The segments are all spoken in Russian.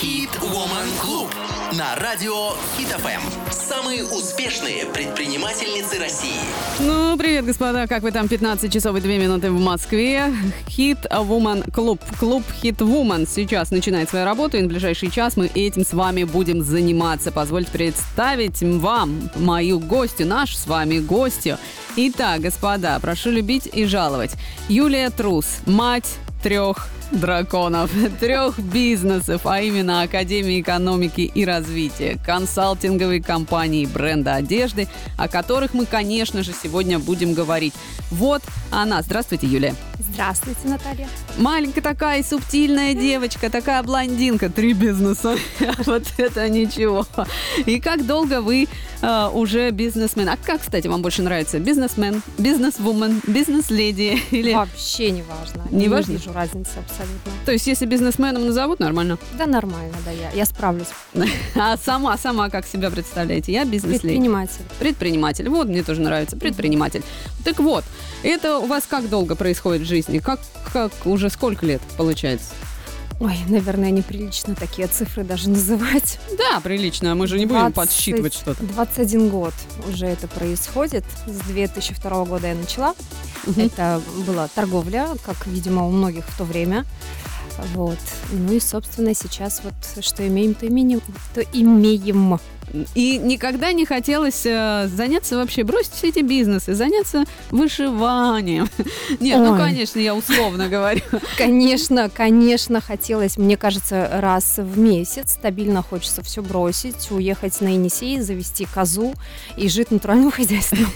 Хит Woman Club на радио Хит ФМ. Самые успешные предпринимательницы России. Ну, привет, господа. Как вы там? 15 часов и 2 минуты в Москве. Хит Woman Клуб. Клуб Хит Woman сейчас начинает свою работу, и на ближайший час мы этим с вами будем заниматься. Позвольте представить вам мою гостью, наш с вами гостью. Итак, господа, прошу любить и жаловать. Юлия Трус, мать трех драконов, трех бизнесов, а именно Академии экономики и развития, консалтинговой компании бренда одежды, о которых мы, конечно же, сегодня будем говорить. Вот она. Здравствуйте, Юлия. Здравствуйте, Наталья. Маленькая такая субтильная девочка, такая блондинка, три бизнеса. Вот это ничего. И как долго вы э, уже бизнесмен? А как, кстати, вам больше нравится? Бизнесмен, бизнесвумен, бизнес-леди или... Вообще не важно. Не важно? вижу разницы абсолютно. То есть, если бизнесменом назовут, нормально? Да нормально, да, я, я справлюсь. А сама, сама как себя представляете? Я бизнес-леди. Предприниматель. Предприниматель. Вот, мне тоже нравится. Предприниматель. Так вот, это у вас как долго происходит в жизни? Как, как уже сколько лет получается? Ой, наверное, неприлично такие цифры даже называть. Да, прилично. Мы же не будем 20 подсчитывать что-то. 21 год уже это происходит. С 2002 года я начала. Мгм. Это была торговля, как, видимо, у многих в то время. Вот. Ну и, собственно, сейчас вот что имеем, то имеем. То имеем. И никогда не хотелось э, заняться вообще, бросить все эти бизнесы, заняться вышиванием. Нет, ну, конечно, я условно говорю. Конечно, конечно, хотелось, мне кажется, раз в месяц стабильно хочется все бросить, уехать на Енисей, завести козу и жить натуральным хозяйством.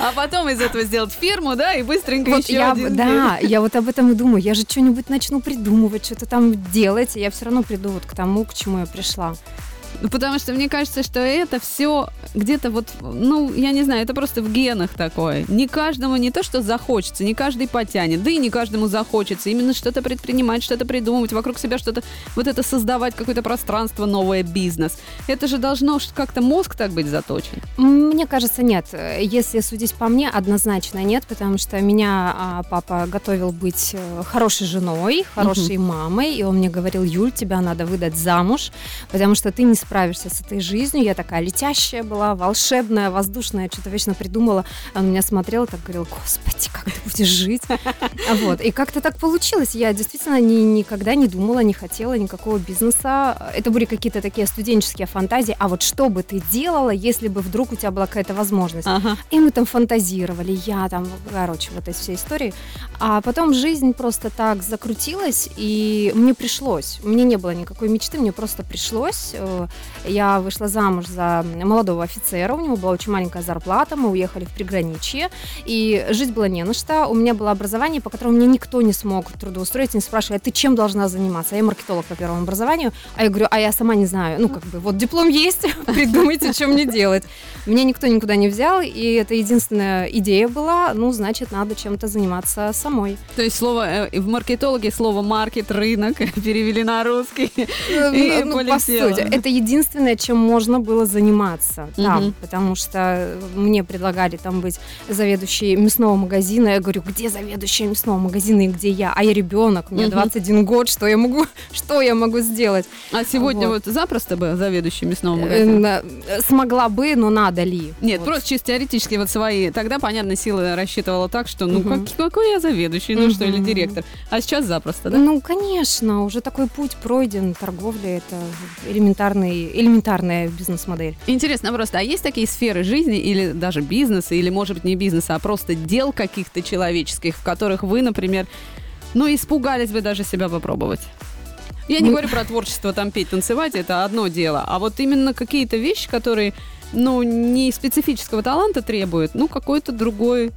А потом из этого сделать ферму, да, и быстренько Вот еще я, один да, я вот об этом и думаю. Я же что-нибудь начну придумывать, что-то там делать, и я все равно приду вот к тому, к чему я пришла. Ну, потому что мне кажется, что это все где-то вот, ну, я не знаю, это просто в генах такое. Не каждому не то, что захочется, не каждый потянет, да и не каждому захочется именно что-то предпринимать, что-то придумывать, вокруг себя что-то, вот это создавать, какое-то пространство, новое бизнес. Это же должно как-то мозг так быть заточен. Мне кажется, нет. Если судить по мне, однозначно нет, потому что меня а, папа готовил быть э, хорошей женой, хорошей мамой, и он мне говорил, Юль, тебя надо выдать замуж, потому что ты не справишься с этой жизнью. Я такая летящая была, волшебная, воздушная, что-то вечно придумала. Он меня смотрел и так говорил, господи, как ты будешь жить? Вот. И как-то так получилось. Я действительно ни- никогда не думала, не хотела никакого бизнеса. Это были какие-то такие студенческие фантазии. А вот что бы ты делала, если бы вдруг у тебя была какая-то возможность? Ага. И мы там фантазировали, я там, короче, вот эти все истории. А потом жизнь просто так закрутилась, и мне пришлось. Меня не было никакой мечты, мне просто пришлось. Э, Я вышла замуж за молодого офицера, у него была очень маленькая зарплата, мы уехали в приграничье, и жить было не на что. У меня было образование, по которому меня никто не смог трудоустроить, не спрашивая, ты чем должна заниматься? Я маркетолог по первому образованию, а я говорю, а я сама не знаю. Ну, как бы, вот диплом есть, придумайте, что мне делать. Меня никто никуда не взял, и это единственная идея была, ну, значит, надо чем-то заниматься самой. То есть слово э, в маркетологе слово маркет, рынок перевели на русский. И ну, по сути, это единственное, чем можно было заниматься там, Мгм. потому что мне предлагали там быть заведующей мясного магазина. Я говорю, где заведующая мясного магазина и где я? А я ребенок, мне Мгм. 21 год, что я могу, что я могу сделать? А сегодня Вот. вот запросто бы заведующий мясного Э, магазина? на- Смогла бы, но надо ли? Нет, Вот. просто чисто теоретически вот свои. Тогда, понятно, силы рассчитывала так, что ну Мгм. как- какой я заведующий, ну что, или директор. А сейчас запросто, да? Ну, конечно, уже такой путь пройден. Торговля – это элементарный, элементарная бизнес-модель. Интересно просто, а есть такие сферы жизни или даже бизнеса, или, может быть, не бизнеса, а просто дел каких-то человеческих, в которых вы, например, ну, испугались бы даже себя попробовать? Я не Ну- говорю про творчество, там петь, танцевать, это одно дело. А вот именно какие-то вещи, которые, ну, не специфического таланта требуют, ну, какой-то другой,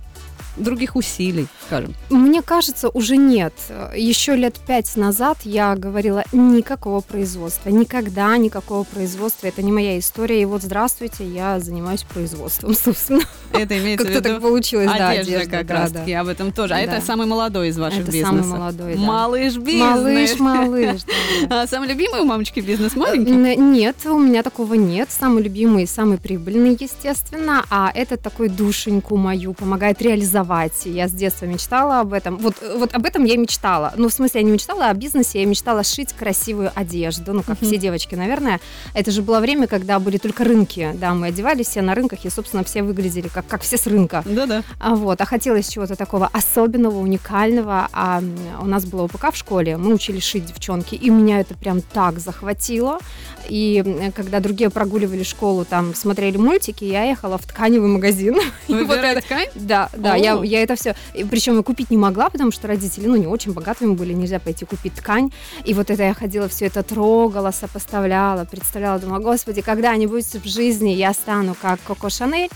других усилий, скажем. Мне кажется, уже нет. Еще лет пять назад я говорила никакого производства, никогда никакого производства. Это не моя история. И вот здравствуйте, я занимаюсь производством, собственно. Это имеется в Как-то виду так получилось, да, одежда, одежда, как да, раз да. таки, об этом тоже. А Да. это самый молодой из ваших Это бизнесов. самый молодой, да. Малыш бизнес. Малыш, малыш. да. А самый любимый у мамочки бизнес маленький? Н- Нет, у меня такого нет. Самый любимый и самый прибыльный, естественно. А это такой душеньку мою помогает реализовать продавать. Я с детства мечтала об этом. Вот, вот об этом я мечтала. Ну, в смысле, я не мечтала о бизнесе, я мечтала шить красивую одежду. Ну, как все девочки, наверное. Это же было время, когда были только рынки. Да, мы одевались все на рынках, и, собственно, все выглядели как, как все с рынка. Да-да. А вот, а хотелось чего-то такого особенного, уникального. А у нас было ОПК в школе, мы учились шить девчонки, и меня это прям так захватило. И когда другие прогуливали школу, там смотрели мультики, я ехала в тканевый магазин. Выбирать ткань? Да, да, я, я это все, причем я купить не могла, потому что родители, ну, не очень богатыми были, нельзя пойти купить ткань. И вот это я ходила, все это трогала, сопоставляла, представляла, думала, господи, когда-нибудь в жизни я стану как Коко Шанель.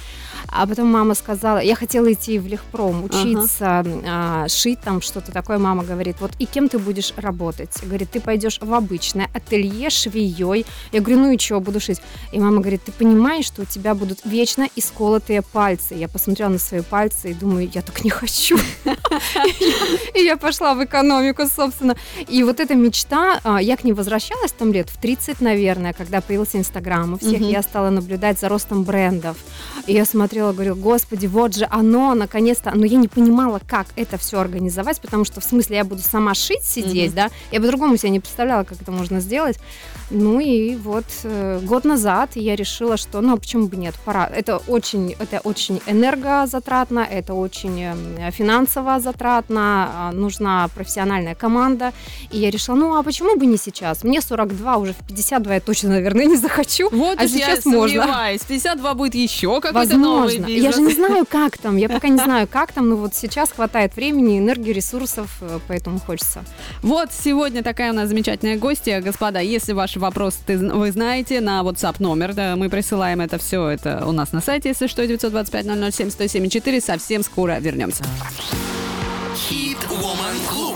А потом мама сказала, я хотела идти в Лехпром, учиться ага. а, шить там что-то такое. Мама говорит, вот и кем ты будешь работать? Говорит, ты пойдешь в обычное ателье швеей. Я говорю, ну и что, буду шить. И мама говорит, ты понимаешь, что у тебя будут вечно исколотые пальцы. Я посмотрела на свои пальцы и думаю, я так не хочу. И я пошла в экономику, собственно. И вот эта мечта, а, я к ней возвращалась там лет в 30, наверное, когда появился Инстаграм у всех, я стала наблюдать за ростом брендов. И я смотрела, говорю, господи, вот же оно, наконец-то. Но я не понимала, как это все организовать, потому что, в смысле, я буду сама шить, сидеть, да, я по-другому себе не представляла, как это можно сделать. Ну и вот э, год назад я решила, что, ну, а почему бы нет, пора. Это очень, это очень энергозатратно, это очень э, финансово затратно, э, нужна профессиональная команда. И я решила, ну, а почему бы не сейчас? Мне 42, уже в 52 я точно, наверное, не захочу. Вот а сейчас я можно. сомневаюсь. 52 будет еще какой-то новый бизнес. Я же не знаю, как там. Я пока не знаю, как там, но вот сейчас хватает времени, энергии, ресурсов, э, поэтому хочется. Вот сегодня такая у нас замечательная гостья. Господа, если ваши вопросы вы знаете, на WhatsApp номер, да, мы присылаем это все, это у нас на сайте, если что, 925 007 107 4. Совсем скоро вернемся. Хит Club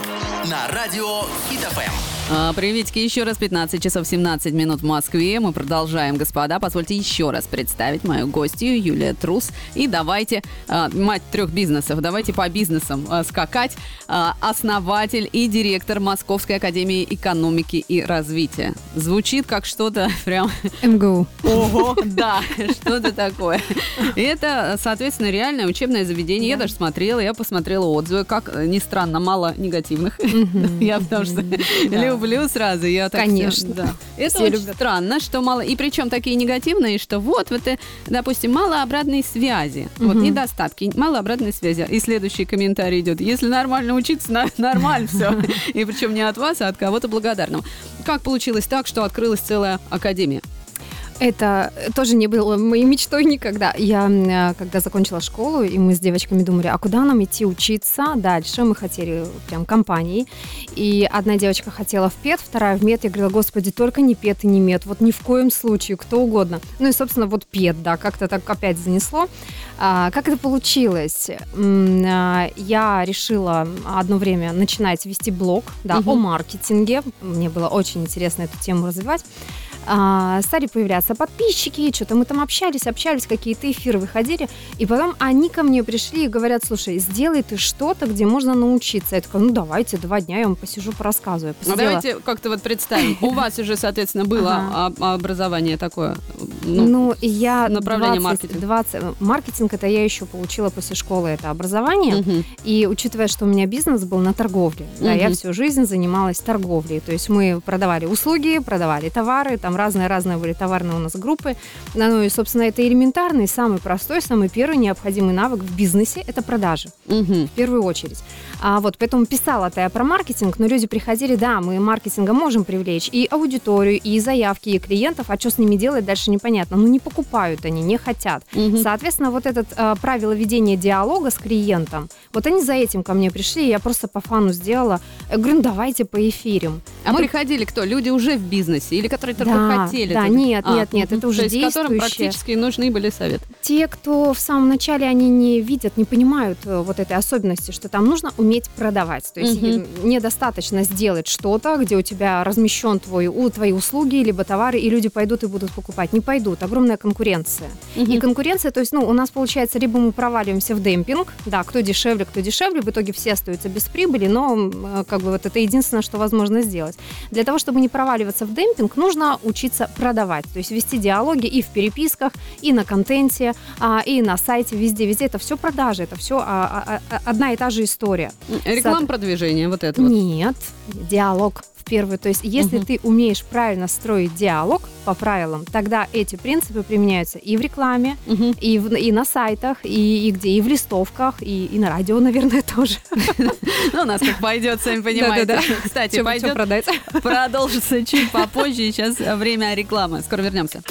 на радио Хит ФМ. А, приветики еще раз, 15 часов 17 минут в Москве. Мы продолжаем, господа. Позвольте еще раз представить мою гостью Юлия Трус. И давайте, а, мать трех бизнесов, давайте по бизнесам а, скакать. Основатель и директор Московской академии экономики и развития. Звучит как что-то прям... МГУ. Ого, да, что-то такое. Это, соответственно, реальное учебное заведение. Я даже смотрела, я посмотрела отзывы, как ни странно, мало негативных. Я потому что люблю сразу. Я так Конечно. Да. Это все очень любят. странно, что мало... И причем такие негативные, что вот, вот, допустим, мало обратной связи. Угу. Вот недостатки, мало обратной связи. И следующий комментарий идет. Если нормально учиться, нормально все. И причем не от вас, а от кого-то благодарного. Как получилось так, что открылась целая академия? Это тоже не было моей мечтой никогда. Я, э, когда закончила школу, и мы с девочками думали, а куда нам идти учиться дальше? Мы хотели прям компании. И одна девочка хотела в ПЕД, вторая в МЕД. Я говорила, господи, только не ПЕД и не МЕД. Вот ни в коем случае, кто угодно. Ну и, собственно, вот ПЕД, да, как-то так опять занесло. А, как это получилось? А, я решила одно время начинать вести блог да, угу. о маркетинге. Мне было очень интересно эту тему развивать а, стали появляться подписчики, что-то мы там общались, общались, какие-то эфиры выходили, и потом они ко мне пришли и говорят, слушай, сделай ты что-то, где можно научиться. Я такая, ну давайте, два дня я вам посижу, порассказываю. Ну давайте как-то вот представим. У вас уже, соответственно, было образование такое, ну, ну я направление 20, маркетинг. 20, маркетинг это я еще получила после школы это образование, и учитывая, что у меня бизнес был на торговле, да, я всю жизнь занималась торговлей, то есть мы продавали услуги, продавали товары, там там разные-разные были товарные у нас группы. Ну и, собственно, это элементарный, самый простой, самый первый необходимый навык в бизнесе – это продажи. Угу. В первую очередь. А вот поэтому писала-то я про маркетинг, но люди приходили, да, мы маркетингом можем привлечь и аудиторию, и заявки, и клиентов, а что с ними делать дальше непонятно. Ну не покупают они, не хотят. Угу. Соответственно, вот это э, правило ведения диалога с клиентом, вот они за этим ко мне пришли, я просто по фану сделала. Я говорю, ну давайте поэфирим. А мы... приходили кто? Люди уже в бизнесе или которые только да, хотели? Да, нет, а, нет, нет, это уже есть, действующие. которым практически нужны были советы. Те, кто в самом начале они не видят, не понимают э, вот этой особенности, что там нужно уметь уметь продавать. То есть угу. недостаточно сделать что-то, где у тебя размещен твой, у, твои услуги, либо товары, и люди пойдут и будут покупать. Не пойдут. Огромная конкуренция. Угу. И конкуренция, то есть, ну, у нас получается, либо мы проваливаемся в демпинг, да, кто дешевле, кто дешевле, в итоге все остаются без прибыли, но э, как бы вот это единственное, что возможно сделать. Для того, чтобы не проваливаться в демпинг, нужно учиться продавать, то есть вести диалоги и в переписках, и на контенте, а, и на сайте, везде, везде. Это все продажи, это все а, а, одна и та же история. Реклама продвижения, вот это вот. Нет, диалог в первую. То есть, если Мгм. ты умеешь правильно строить диалог по правилам, тогда эти принципы применяются и в рекламе, Мгм. и, в- и на сайтах, и, и где, и в листовках, и, и на радио, наверное, тоже. Ну, у нас как пойдет, сами понимаете. Кстати, пойдет продать. продолжится чуть попозже. Сейчас время рекламы. Скоро вернемся.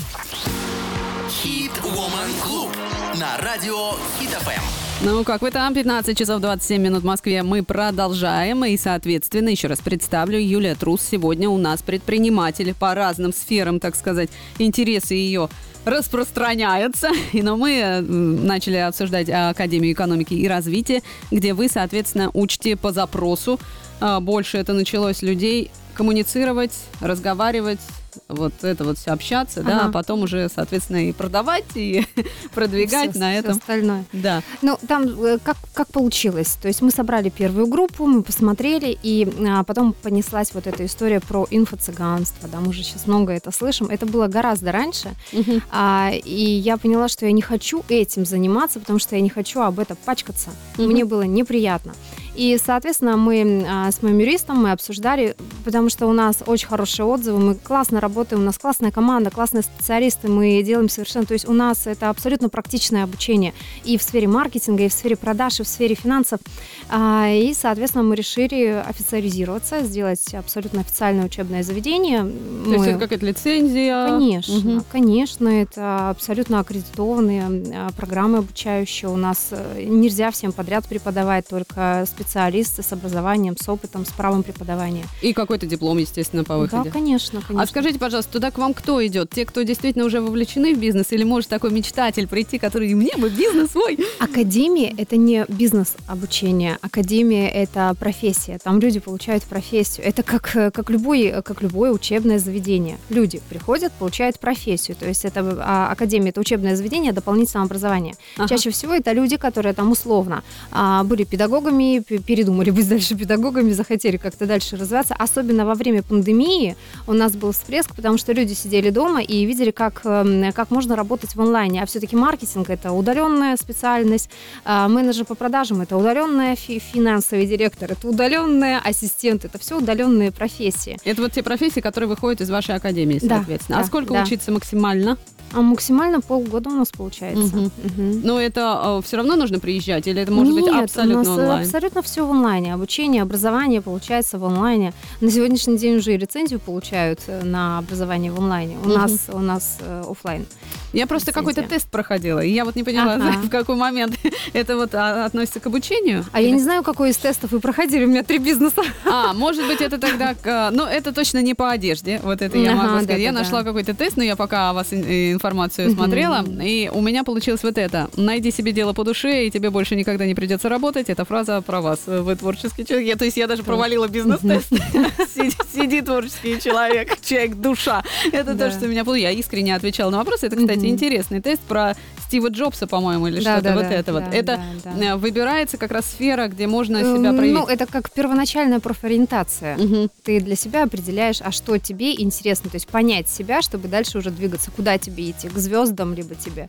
Хит Woman Club на радио Хит ФМ. Ну, как вы там, 15 часов 27 минут в Москве. Мы продолжаем. И, соответственно, еще раз представлю, Юлия Трус сегодня у нас предприниматель по разным сферам, так сказать, интересы ее распространяются. И, но мы начали обсуждать Академию экономики и развития, где вы, соответственно, учите по запросу. А, Больше это началось людей коммуницировать, разговаривать, вот это вот все общаться, да, Ага. а потом уже, соответственно, и продавать, и продвигать Всё- на этом. остальное. Да. Ну, там э, как, как получилось. То есть мы собрали первую группу, мы посмотрели, и а, потом понеслась вот эта история про инфо-цыганство. Да, мы же сейчас много это слышим. Это было гораздо раньше. Мгм. А, и я поняла, что я не хочу этим заниматься, потому что я не хочу об этом пачкаться. Мгм. Мне было неприятно. И, соответственно, мы а, с моим юристом мы обсуждали, потому что у нас очень хорошие отзывы, мы классно работаем, у нас классная команда, классные специалисты, мы делаем совершенно, то есть у нас это абсолютно практичное обучение и в сфере маркетинга, и в сфере продаж, и в сфере финансов. А, И, соответственно, мы решили официализироваться, сделать абсолютно официальное учебное заведение. То есть Мы- это какая-то лицензия? Конечно, Мгм. конечно, это абсолютно аккредитованные а, программы обучающие. У нас э, нельзя всем подряд преподавать, только специалисты с образованием, с опытом, с правом преподавания. И какой-то диплом, естественно, по выходе. Да, конечно, конечно. А скажите, пожалуйста, туда к вам кто идет? Те, кто действительно уже вовлечены в бизнес, или может такой мечтатель прийти, который мне бы бизнес свой? Академия – это не бизнес-обучение. Академия – это профессия. Там люди получают профессию. Это как, как, любой, как любое учебное заведение. Люди приходят, получают профессию. То есть это а, академия – это учебное заведение дополнительного образования. Ага. Чаще всего это люди, которые там условно а, были педагогами, передумали быть дальше педагогами, захотели как-то дальше развиваться. Особенно во время пандемии у нас был всплеск, потому что люди сидели дома и видели, как, эм, как можно работать в онлайне. А все-таки маркетинг – это удаленная специальность, а, менеджер по продажам – это удаленная фи- финансовый директор, это удаленная ассистент, это все удаленные профессии. Это вот те профессии, которые выходят из вашей академии, Да, соответственно. а да, сколько да. учиться максимально? А максимально полгода у нас получается. Мгм. Мгм. Но это все равно нужно приезжать, или это может быть Нет, абсолютно у нас э, онлайн? абсолютно все в онлайне. Обучение, образование получается в онлайне. На сегодняшний день уже и лицензию получают э, на образование в онлайне. У Мгм. нас у нас э, оффлайн. Я просто какой-то тест проходила, и я вот не поняла, Ага. в какой момент это вот а, относится к обучению. А я не знаю, какой из тестов вы проходили. У меня три бизнеса. А, может быть, это тогда... к- а, Ну, это точно не по одежде. Вот это я Ага, могу сказать. Я да-да-да. нашла какой-то тест, но я пока вас ин- информацию смотрела, и у меня получилось вот это. Найди себе дело по душе, и тебе больше никогда не придется работать. Это фраза про вас. Вы творческий человек. Я- То есть я даже провалила бизнес-тест. Сиди- творческий человек, человек душа. Это то, что меня... Я искренне отвечала на вопрос. Это, кстати, интересный тест про Стива Джобса, по-моему, или что-то Да-да-да, вот это вот. да, Это да, да. э, выбирается как раз сфера, где можно себя проявить. Ну, это как первоначальная профориентация. Мгм. Ты для себя определяешь, а что тебе интересно. То есть понять себя, чтобы дальше уже двигаться. Куда тебе идти? К звездам, либо тебе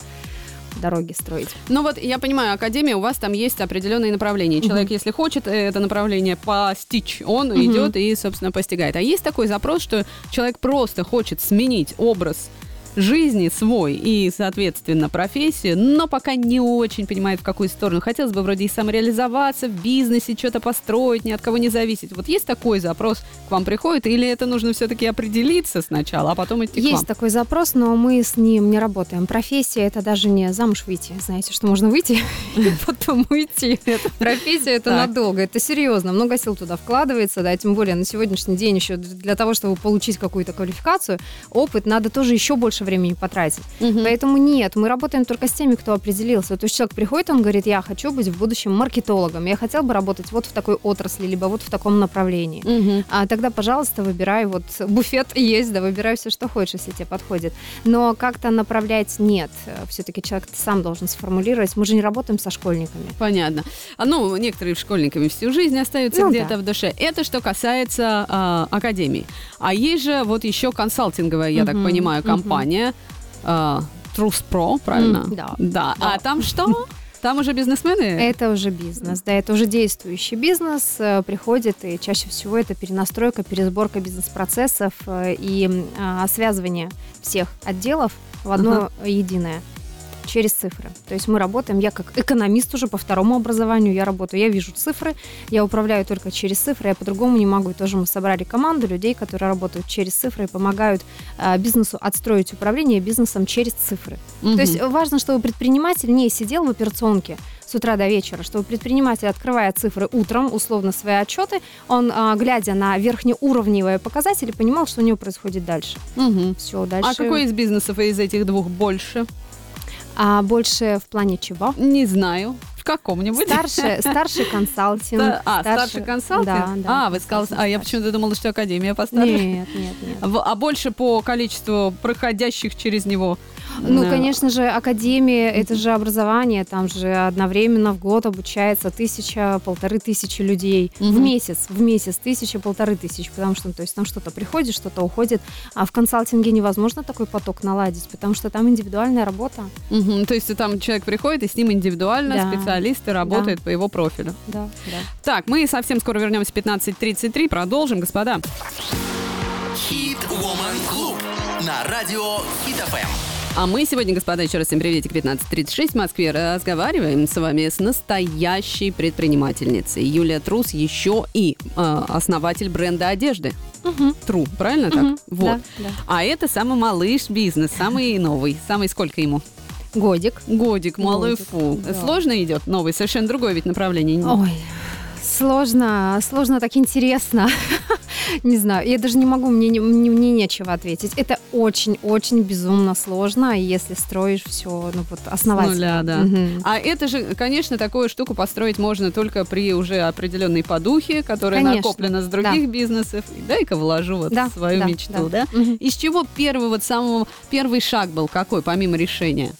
дороги строить. Ну вот, я понимаю, Академия, у вас там есть определенные направления. Человек, если хочет э, это направление постичь, он Мгм. идет и, собственно, постигает. А есть такой запрос, что человек просто хочет сменить образ жизни свой и, соответственно, профессию, но пока не очень понимает, в какую сторону. Хотелось бы вроде и самореализоваться в бизнесе, что-то построить, ни от кого не зависеть. Вот есть такой запрос к вам приходит, или это нужно все-таки определиться сначала, а потом идти к Есть такой запрос, но мы с ним не работаем. Профессия это даже не замуж выйти. Знаете, что можно выйти и потом уйти. Профессия это надолго. Это серьезно. Много сил туда вкладывается, да, тем более на сегодняшний день еще для того, чтобы получить какую-то квалификацию, опыт, надо тоже еще больше времени потратить. Мгм. Поэтому нет, мы работаем только с теми, кто определился. То есть человек приходит, он говорит, я хочу быть в будущем маркетологом, я хотел бы работать вот в такой отрасли, либо вот в таком направлении. Мгм. А тогда, пожалуйста, выбирай, вот буфет есть, да, выбирай все, что хочешь, если тебе подходит. Но как-то направлять нет. Все-таки человек сам должен сформулировать. Мы же не работаем со школьниками. Понятно. А, ну, некоторые школьниками всю жизнь остаются Ну где-то да. в душе. Это что касается а, академии. А есть же вот еще консалтинговая, я так Мгм, понимаю, мгм. Компания. а, Trus Pro, правильно? М, да. Да. А Да. там что? Там уже бизнесмены? Это уже бизнес, да, это уже действующий бизнес, э, приходит, и чаще всего это перенастройка, пересборка бизнес-процессов э, и а, связывание всех отделов в одно единое через цифры. То есть мы работаем, я как экономист уже по второму образованию, я работаю, я вижу цифры, я управляю только через цифры, я по-другому не могу. И тоже мы собрали команду людей, которые работают через цифры и помогают э, бизнесу отстроить управление бизнесом через цифры. Мгм. То есть важно, чтобы предприниматель не сидел в операционке с утра до вечера, чтобы предприниматель, открывая цифры утром, условно свои отчеты, он, а, глядя на верхнеуровневые показатели, понимал, что у него происходит дальше. Мгм. Все, дальше. А какой из бизнесов из этих двух больше? А больше в плане чего? Не знаю. В каком-нибудь? Старший, старший консалтинг. Ста- А, старший консалтинг? Да, да. А, вы сказали, а я почему-то думала, что академия старший. постарше. Нет, нет, нет. А больше по количеству проходящих через него? Ну, конечно же, академия – это же образование, там же одновременно в год обучается тысяча, полторы тысячи людей в месяц, в месяц тысяча, полторы тысячи, потому что, ну, то есть там что-то приходит, что-то уходит, а в консалтинге невозможно такой поток наладить, потому что там индивидуальная работа, То есть там человек приходит, и с ним индивидуально Да. специалисты работают по его профилю. да, да. Так, мы совсем скоро вернемся в 15.33. Продолжим, господа. Хит Woman Club на радио Хит ФМ. А мы сегодня, господа, еще раз всем приветик, 15.36 в Москве, разговариваем с вами с настоящей предпринимательницей. Юлия Трус еще и э, основатель бренда одежды. Мгм. Тру, правильно так? Мгм. Вот. Да, да. А это самый малыш бизнес, самый новый. Самый сколько ему? Годик. Годик, малый Годик, фу. да. Сложно идет новый, совершенно другое ведь направление. Ой, сложно, сложно, так интересно. Не знаю, я даже не могу, мне, не- мне, мне нечего ответить. Это очень-очень безумно сложно, если строишь все, ну вот, основательно. нуля, да. Мгм. А это же, конечно, такую штуку построить можно только при уже определенной подухе, которая Конечно, накоплена с других бизнесов. И Дай-ка вложу вот Да, свою да, мечту, да? да. Мгм. Из чего первый вот самого первый шаг был какой, помимо решения?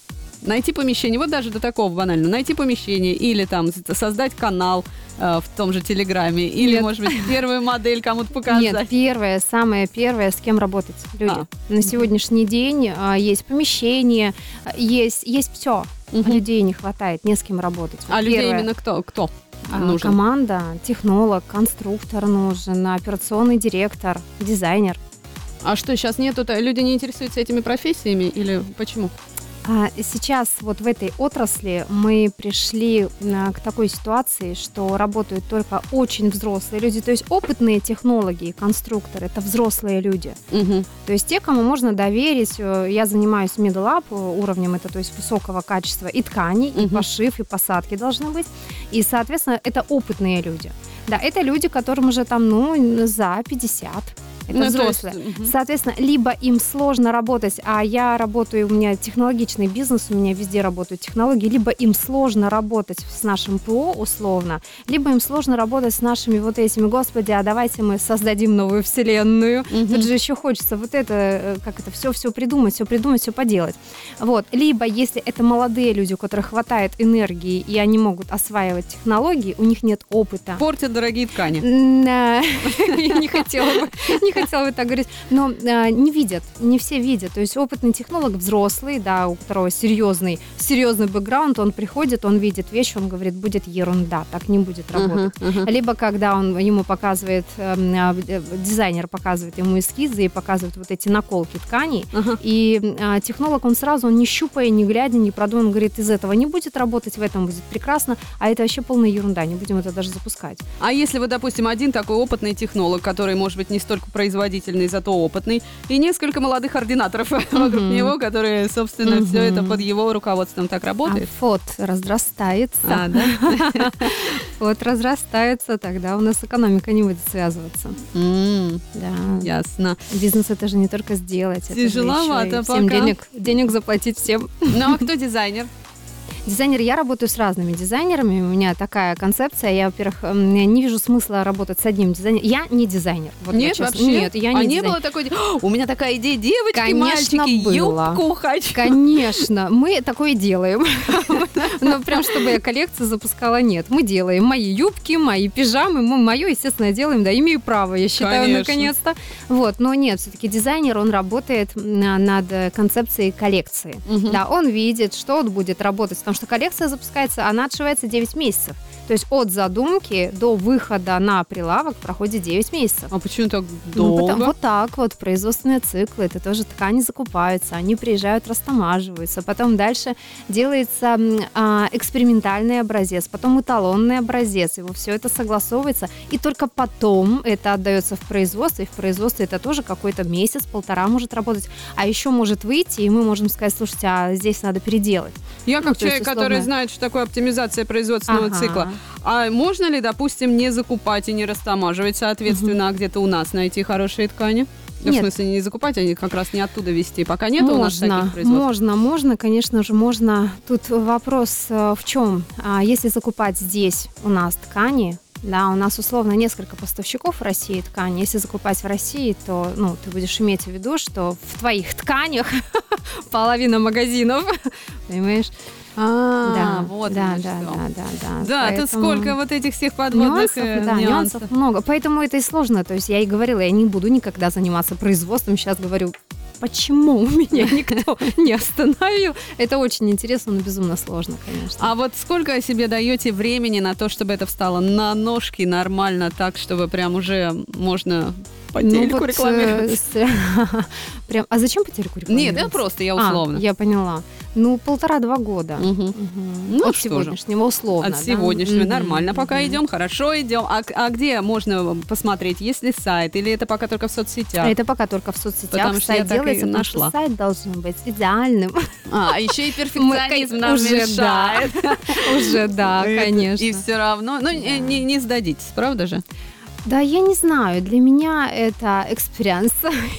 Найти помещение, вот даже до такого банального, найти помещение или там создать канал э, в том же Телеграме, или, Нет. может быть, первую модель кому-то показать. Нет, первое, самое первое, с кем работать люди. А. На сегодняшний день а, есть помещение, есть, есть все. Мгм. Людей не хватает, не с кем работать. Вот А людей первое. именно кто? Кто А, нужен? Команда, технолог, конструктор нужен, операционный директор, дизайнер. А что, сейчас нету, люди не интересуются этими профессиями или почему? А Сейчас вот в этой отрасли мы пришли к такой ситуации, что работают только очень взрослые люди, то есть опытные технологи и конструкторы – это взрослые люди. Мгм. То есть те, кому можно доверить, э, я занимаюсь middle up уровнем, это то есть высокого качества и тканей, и Мгм. пошив, и посадки должны быть. И, соответственно, это опытные люди. Да, это люди, которым уже там, ну, за 50. Это Ну, взрослые. есть, мгм. Соответственно, либо им сложно работать, а я работаю, у меня технологичный бизнес, у меня везде работают технологии, либо им сложно работать с нашим ПО условно, либо им сложно работать с нашими вот этими, господи, а давайте мы создадим новую вселенную. Мгм. Тут же еще хочется вот это, э, как это, все-все придумать, все придумать, все поделать. Вот. Либо, если это молодые люди, у которых хватает энергии, и они могут осваивать технологии, у них нет опыта. Портят дорогие ткани. Не хотела бы, не хотела бы так говорить, но а, не видят, не все видят. То есть опытный технолог взрослый, да, у которого серьезный, серьезный бэкграунд, он приходит, он видит вещь, он говорит, будет ерунда, так не будет работать. Либо когда он ему показывает, эм, а, э, дизайнер показывает ему эскизы и показывает вот эти наколки тканей, и а, технолог, он сразу, он не щупая, не глядя, не продумывая, он говорит, из этого не будет работать, в этом будет прекрасно, а это вообще полная ерунда, не будем это даже запускать. А если вот, допустим, один такой опытный технолог, который, может быть, не столько производительный, зато опытный, и несколько молодых ординаторов вокруг него, которые, собственно, все это под его руководством так работает? А фот разрастается, А, да? фот разрастается, тогда у нас экономика не будет связываться. Да. Ясно. Бизнес это же не только сделать, Тяжеловато и всем пока. денег, денег заплатить всем. Ну, а кто дизайнер? Дизайнер, я работаю с разными дизайнерами. У меня такая концепция. Я, во-первых, не вижу смысла работать с одним дизайнером. Я не дизайнер. Вот я Нет, честно- вообще? Нет, я не А не дизайнер. было такой, «О, у меня такая идея, девочки, Конечно, мальчики, было. юбку хочу. Конечно, мы такое делаем. Но прям, чтобы я коллекцию запускала, нет. Мы делаем мои юбки, мои пижамы, мы мое, естественно, делаем, да, имею право, я считаю, наконец-то. Вот, но нет, все-таки дизайнер, он работает над концепцией коллекции. Да, он видит, что он будет работать, потому что коллекция запускается, она отшивается 9 месяцев. То есть от задумки до выхода на прилавок проходит 9 месяцев. А почему так Ну, долго? потом- вот так вот, производственные циклы, это тоже ткани закупаются, они приезжают, растамаживаются, потом дальше делается а, экспериментальный образец, потом эталонный образец, его все это согласовывается, и только потом это отдается в производство, и в производстве это тоже какой-то месяц, полтора может работать, а еще может выйти, и мы можем сказать, слушайте, а здесь надо переделать. Я как Ну, человек, который условно- знает, что такое оптимизация производственного Ага. цикла, а можно ли, допустим, не закупать и не растамаживать, соответственно, а где-то у нас найти хорошие ткани? Ну, В Нет. смысле, не закупать, они как раз не оттуда везти. Пока нет у нас можно, таких производств. можно, можно, конечно же, можно. Тут вопрос э, в чем? А, Если закупать здесь у нас ткани, да, у нас условно несколько поставщиков в России ткани. Если закупать в России, то ну, ты будешь иметь в виду, что в твоих тканях половина магазинов, понимаешь? А, да, вот да, да, да, да, да. Да, тут Поэтому- сколько вот этих всех подводных Нюансов, э, да, нюансов. нюансов много. Поэтому это и сложно. То есть я и говорила, я не буду никогда заниматься производством. Сейчас говорю, почему меня никто не остановил? Это очень интересно, но безумно сложно, конечно. А вот сколько себе даете времени на то, чтобы это встало на ножки нормально, так, чтобы прям уже можно по Ну телеку вот, рекламировать? э, с- Прям, а зачем по телеку Нет, рекламировать? я просто, я А, условно. я поняла. Ну, полтора-два года. Мгм. Мгм. Ну, От что же. сегодняшнего условно. От да? сегодняшнего Мгм. нормально, пока Мгм. идем, хорошо идем. А, а где можно посмотреть? Есть ли сайт или это пока только в соцсетях? Это пока только в соцсетях. Потому что я сайт и делается, потому что нашла. сайт должен быть идеальным. А, еще и перфекционизм нам уже, да. мешает. Уже, да, конечно. И все равно, ну, не сдадитесь, правда же? Да, я не знаю. Для меня это experience.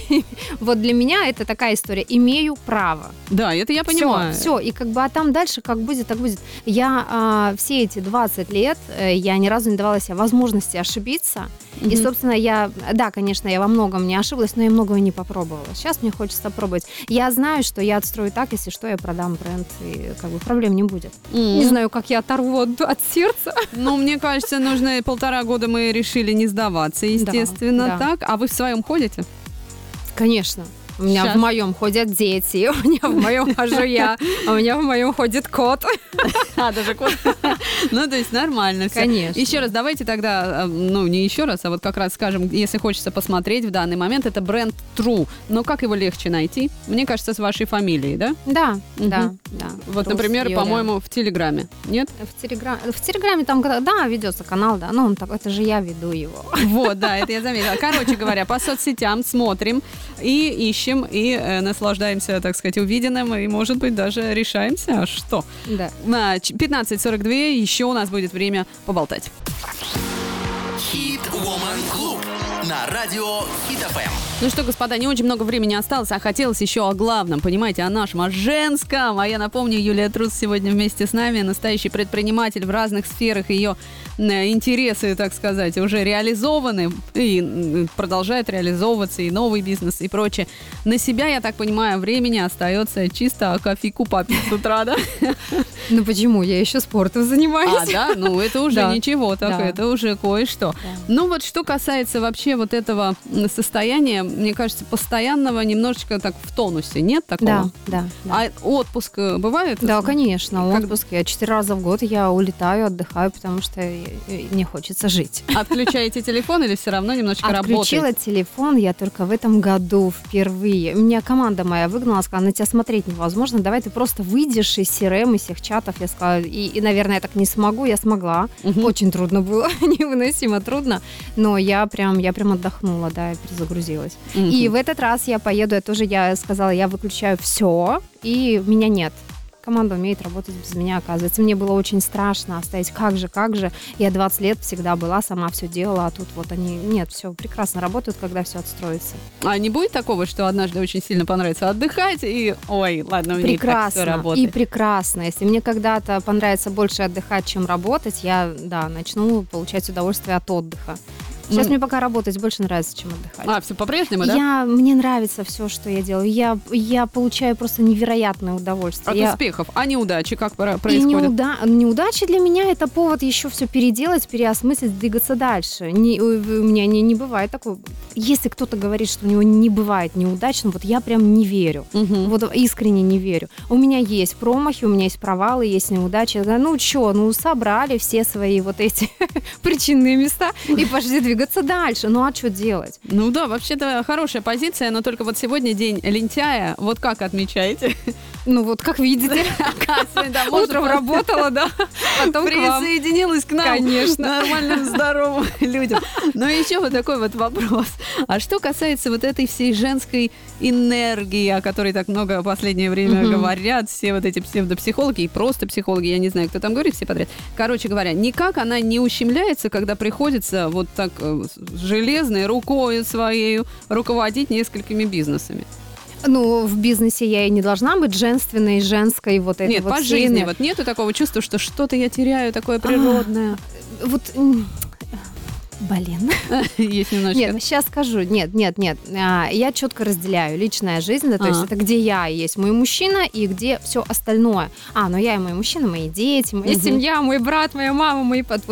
Вот для меня это такая история. Имею право. Да, это я понимаю. Все, и как бы, а там дальше как будет, так будет. Я а, все эти 20 лет, э, я ни разу не давала себе возможности ошибиться. И, собственно, я, да, конечно, я во многом не ошиблась, но я многого не попробовала. Сейчас мне хочется пробовать. Я знаю, что я отстрою так, если что, я продам бренд, и как бы проблем не будет. М. Не знаю, как я оторву от, от сердца. Ну, мне кажется, нужно полтора года мы решили не сдаваться, естественно, да. так. А вы в своем ходите? Конечно. У меня Щас. в моем ходят дети, у меня в моем хожу я, а у меня в моем ходит кот. А, даже кот. Ну, то есть нормально все. Конечно. Еще раз, давайте тогда, э, ну, не еще раз, а вот как раз скажем, если хочется посмотреть в данный момент, это бренд True. Но как его легче найти? Мне кажется, с вашей фамилией, да? Да, Мгм. да, да. Вот, Рус например, по-моему, в Телеграме. Нет? В, телеграм... в Телеграме там, да, ведется канал, да, но он так, это же я веду его. Вот, да, это я заметила. Короче говоря, по соцсетям смотрим и ищем, и э, наслаждаемся, так сказать, увиденным, и, может быть, даже решаемся, а что? Да. На ч- 15.42 еще у нас будет время поболтать. Хит Woman Club на радио Хит ФМ. Ну что, господа, не очень много времени осталось, а хотелось еще о главном, понимаете, о нашем, о женском. А я напомню, Юлия Трус сегодня вместе с нами, настоящий предприниматель в разных сферах. Ее э, интересы, так сказать, уже реализованы и м, продолжает реализовываться, и новый бизнес, и прочее. На себя, я так понимаю, времени остается чисто кофейку попить с утра, да? Ну почему? Я еще спортом занимаюсь. А, да? Ну, это уже ничего, так это уже кое-что. Ну, вот что касается вообще вот этого состояния, мне кажется, постоянного немножечко так в тонусе, нет Да, такого? да. да. А отпуск э, бывает? Да, конечно, Как- отпуск. Я четыре раза в год я улетаю, отдыхаю, потому что мне хочется жить. Отключаете телефон или все равно немножечко Отключила работаете? телефон я только в этом году впервые. Меня команда моя выгнала, сказала, на тебя смотреть невозможно, давай ты просто выйдешь из CRM, из всех чатов. Я сказала, и, и, наверное, я так не смогу, я смогла. Очень трудно было, невыносимо трудно, но я прям, я прям отдохнула, да, я перезагрузилась. Мгм. И в этот раз я поеду, я тоже, я сказала, я выключаю все, и меня нет. команда умеет работать без меня, оказывается. Мне было очень страшно оставить, как же, как же. Я 20 лет всегда была, сама все делала, а тут вот они, нет, все прекрасно работают, когда все отстроится. А не будет такого, что однажды очень сильно понравится отдыхать и, ой, ладно, у меня прекрасно, так все работает. И прекрасно. Если мне когда-то понравится больше отдыхать, чем работать, я, да, начну получать удовольствие от отдыха. Сейчас Ну, мне пока работать больше нравится, чем отдыхать. А, все по-прежнему, да? Я, мне нравится все, что я делаю. Я, я получаю просто невероятное удовольствие. От я, успехов. А неудачи как пора- и неуда... неудачи для меня это повод еще все переделать, переосмыслить, двигаться дальше. Не, у меня не, не бывает такого. Если кто-то говорит, что у него не бывает неудач, ну вот я прям не верю. Мгм. Вот искренне не верю. У меня есть промахи, у меня есть провалы, есть неудачи. Я говорю, ну что, ну собрали все свои вот эти причинные места и пошли двигаться дальше. Ну а что делать? Ну да, вообще-то хорошая позиция, но только вот сегодня день лентяя. Вот как отмечаете? Ну вот как видите, Да, утром работала, да, потом присоединилась к нам. Конечно. Нормальным, здоровым людям. Но еще вот такой вот вопрос. А что касается вот этой всей женской энергии, о которой так много в последнее время говорят, все вот эти псевдопсихологи и просто психологи, я не знаю, кто там говорит, все подряд. Короче говоря, никак она не ущемляется, когда приходится вот так э, железной рукой своей руководить несколькими бизнесами. Ну, в бизнесе я и не должна быть женственной, женской, вот этой Нет, вот по всей жизни вот нету такого чувства, что что-то я теряю А, такое природное. Вот, м, блин. Есть немножечко. Нет, сейчас скажу. Нет, нет, нет. А, Я четко разделяю личная жизнь, да, то есть А. это где я и есть мой мужчина и где все остальное. А, ну я и мой мужчина, мои дети, моя семья, мой брат, моя мама, мои под...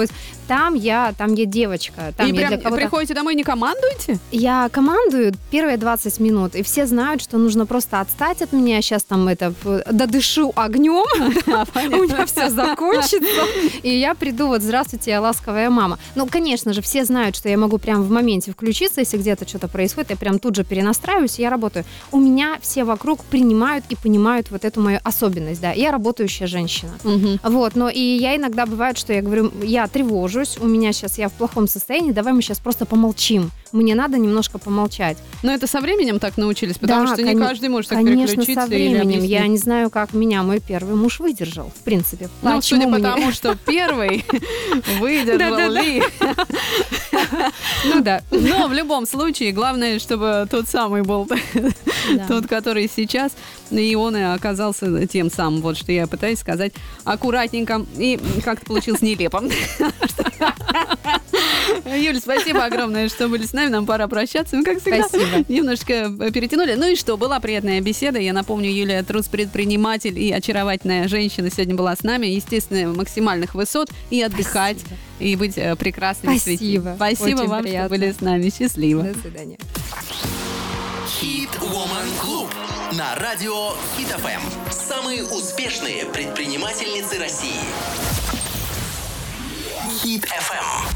Там я, там я девочка, там и я прям для кого-то... приходите домой и не командуете? Я командую первые 20 минут, и все знают, что нужно просто отстать от меня. Сейчас там это додышу огнем, у меня все закончится, и я приду вот «Здравствуйте, я ласковая мама». Ну, конечно же, все знают, что я могу прям в моменте включиться, если где-то что-то происходит, я прям тут же перенастраиваюсь, и я работаю. У меня все вокруг принимают и понимают вот эту мою особенность, да, я работающая женщина. Вот, но и я иногда бывает, что я говорю, я тревожусь, у меня сейчас, я в плохом состоянии, давай мы сейчас просто помолчим. Мне надо немножко помолчать. Но это со временем так научились, потому Да, что не каждый может так Конечно, переключиться со или временем. Я не знаю, как меня мой первый муж выдержал, в принципе. Ну, Почему судя по мы не- тому, что первый выдержал ли. Ну да. Но в любом случае, главное, чтобы тот самый был тот, который сейчас, и он и оказался тем самым, вот что я пытаюсь сказать аккуратненько, и как-то получилось нелепо. Юль, спасибо огромное, что были с нами, нам пора прощаться. Ну, как всегда, Спасибо. немножечко перетянули. Ну и что, была приятная беседа. Я напомню, Юлия Трус, предприниматель и очаровательная женщина, сегодня была с нами. Естественно, максимальных высот и отдыхать, Спасибо. и быть э, прекрасной. Спасибо. Спасибо Очень вам, приятно. что были с нами. Счастливо. До свидания. Хит Woman Club на радио Хит ФМ. Самые успешные предпринимательницы России. Хит ФМ.